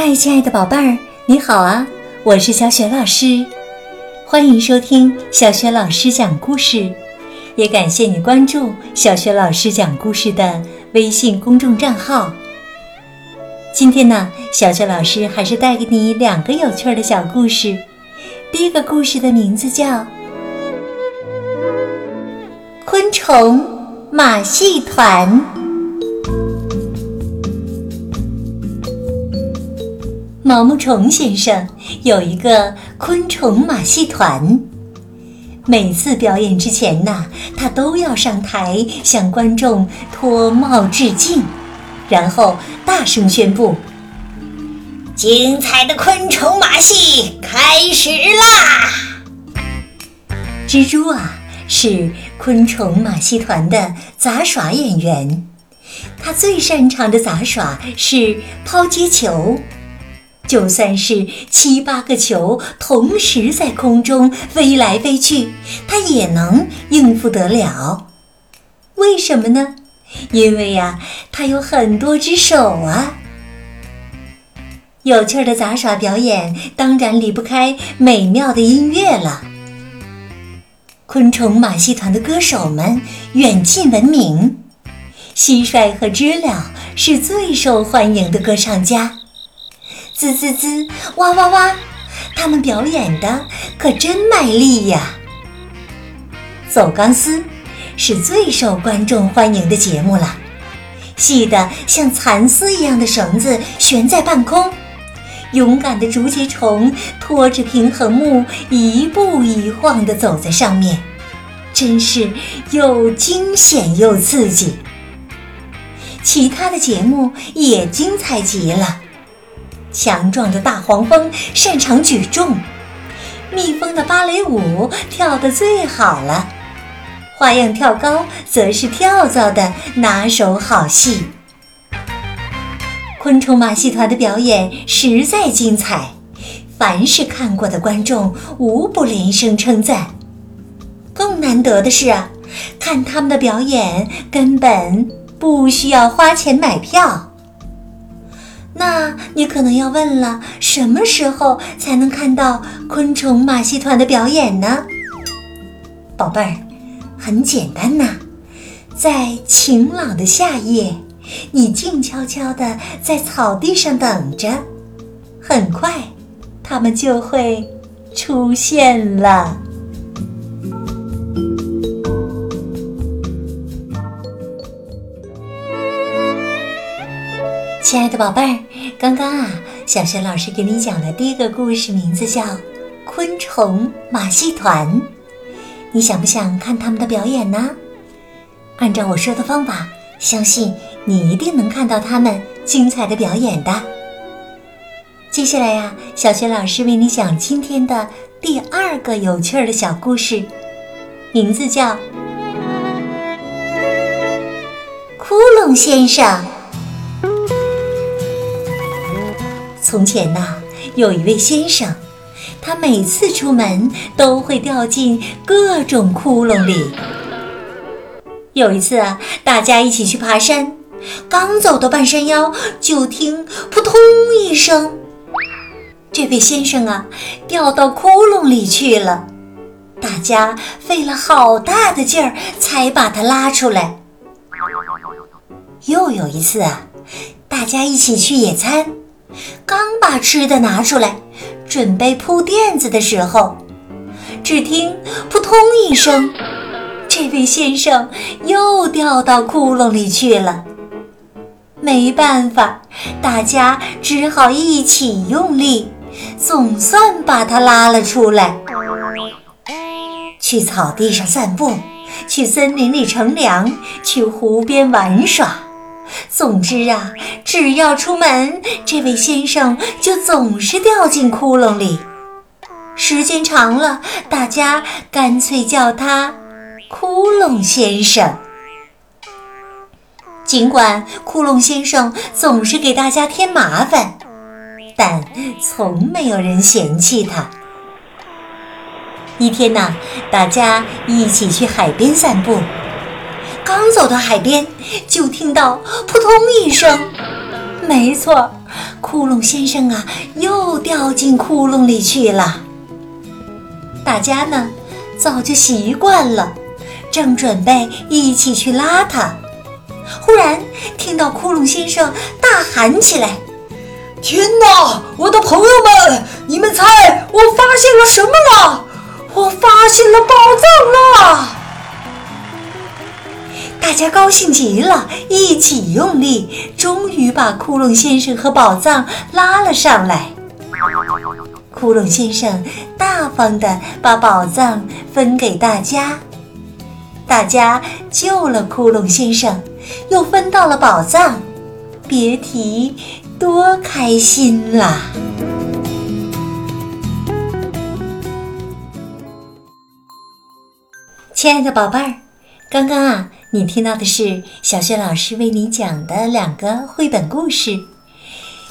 嗨，亲爱的宝贝儿，你好啊！我是小雪老师，欢迎收听小雪老师讲故事，也感谢你关注小雪老师讲故事的微信公众账号。今天呢，小雪老师还是带给你两个有趣的小故事。第一个故事的名字叫《昆虫马戏团》。毛毛虫先生有一个昆虫马戏团。每次表演之前呢，他都要上台向观众脱帽致敬，然后大声宣布：“精彩的昆虫马戏开始啦！”蜘蛛啊，是昆虫马戏团的杂耍演员，他最擅长的杂耍是抛接球。就算是七八个球同时在空中飞来飞去，它也能应付得了。为什么呢？因为呀，它有很多只手啊。有趣的杂耍表演当然离不开美妙的音乐了。昆虫马戏团的歌手们远近闻名，蟋蟀和知了是最受欢迎的歌唱家。滋滋滋，哇哇哇！他们表演的可真卖力呀。走钢丝是最受观众欢迎的节目了，细的像蚕丝一样的绳子悬在半空，勇敢的竹节虫拖着平衡木一步一晃地走在上面，真是又惊险又刺激。其他的节目也精彩极了。强壮的大黄蜂擅长举重，蜜蜂的芭蕾舞跳得最好了，花样跳高则是跳蚤的拿手好戏。昆虫马戏团的表演实在精彩，凡是看过的观众无不连声称赞。更难得的是啊，看他们的表演根本不需要花钱买票。那你可能要问了，什么时候才能看到昆虫马戏团的表演呢？宝贝儿，很简单呐，在晴朗的夏夜，你静悄悄地在草地上等着，很快，他们就会出现了。亲爱的宝贝儿，刚刚啊，小雪老师给你讲的第一个故事名字叫《昆虫马戏团》，你想不想看他们的表演呢？按照我说的方法，相信你一定能看到他们精彩的表演的。接下来呀，小雪老师为你讲今天的第二个有趣儿的小故事，名字叫《窟窿先生》。从前呐，有一位先生，他每次出门都会掉进各种窟窿里。有一次啊，大家一起去爬山，刚走到半山腰，就听扑通一声，这位先生啊，掉到窟窿里去了。大家费了好大的劲儿才把他拉出来。又有一次啊，大家一起去野餐。刚把吃的拿出来，准备铺垫子的时候，只听“扑通”一声，这位先生又掉到窟窿里去了。没办法，大家只好一起用力，总算把他拉了出来。去草地上散步，去森林里乘凉，去湖边玩耍。总之啊，只要出门，这位先生就总是掉进窟窿里。时间长了，大家干脆叫他“窟窿先生”。尽管窟窿先生总是给大家添麻烦，但从没有人嫌弃他。一天呐，大家一起去海边散步。刚走到海边，就听到扑通一声。没错，窟窿先生啊，又掉进窟窿里去了。大家呢，早就习惯了，正准备一起去拉他，忽然听到窟窿先生大喊起来：“天哪，我的朋友们，你们猜我发现了什么了？我发现了大家高兴极了，一起用力，终于把窟窿先生和宝藏拉了上来。窟窿先生大方地把宝藏分给大家，大家救了窟窿先生，又分到了宝藏，别提多开心啦！亲爱的宝贝儿，刚刚啊。你听到的是小雪老师为你讲的两个绘本故事，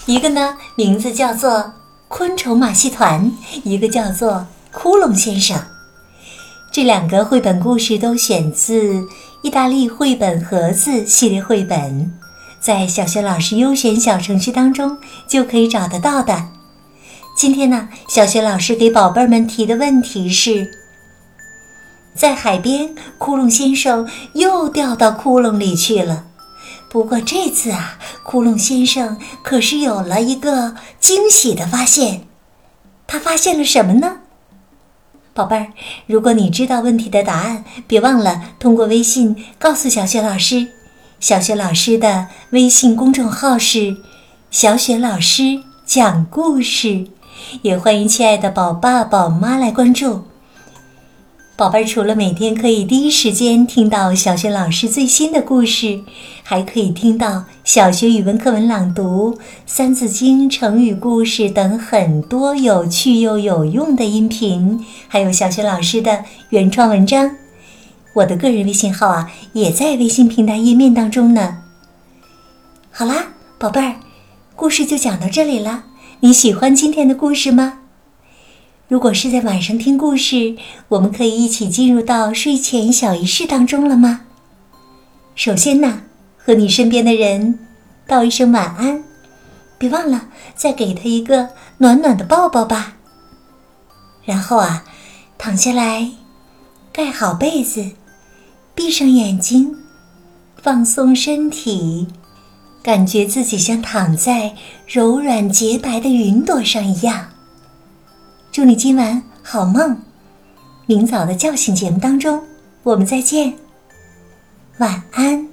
一个呢名字叫做《昆虫马戏团》，一个叫做《窟窿先生》。这两个绘本故事都选自意大利绘本盒子系列绘本，在小雪老师优选小程序当中就可以找得到的。今天呢，小雪老师给宝贝们提的问题是。在海边，窟窿先生又掉到窟窿里去了。不过这次啊，窟窿先生可是有了一个惊喜的发现。他发现了什么呢？宝贝儿，如果你知道问题的答案，别忘了通过微信告诉小雪老师。小雪老师的微信公众号是“小雪老师讲故事”，也欢迎亲爱的宝爸宝妈来关注。宝贝儿，除了每天可以第一时间听到小学老师最新的故事，还可以听到小学语文课文朗读、《三字经》成语故事等很多有趣又有用的音频，还有小学老师的原创文章。我的个人微信号啊，也在微信平台页面当中呢。好啦，宝贝儿，故事就讲到这里了。你喜欢今天的故事吗？如果是在晚上听故事，我们可以一起进入到睡前小仪式当中了吗？首先呢，和你身边的人道一声晚安，别忘了再给他一个暖暖的抱抱吧。然后啊，躺下来，盖好被子，闭上眼睛，放松身体，感觉自己像躺在柔软洁白的云朵上一样。祝你今晚好梦，明早的叫醒节目当中，我们再见，晚安。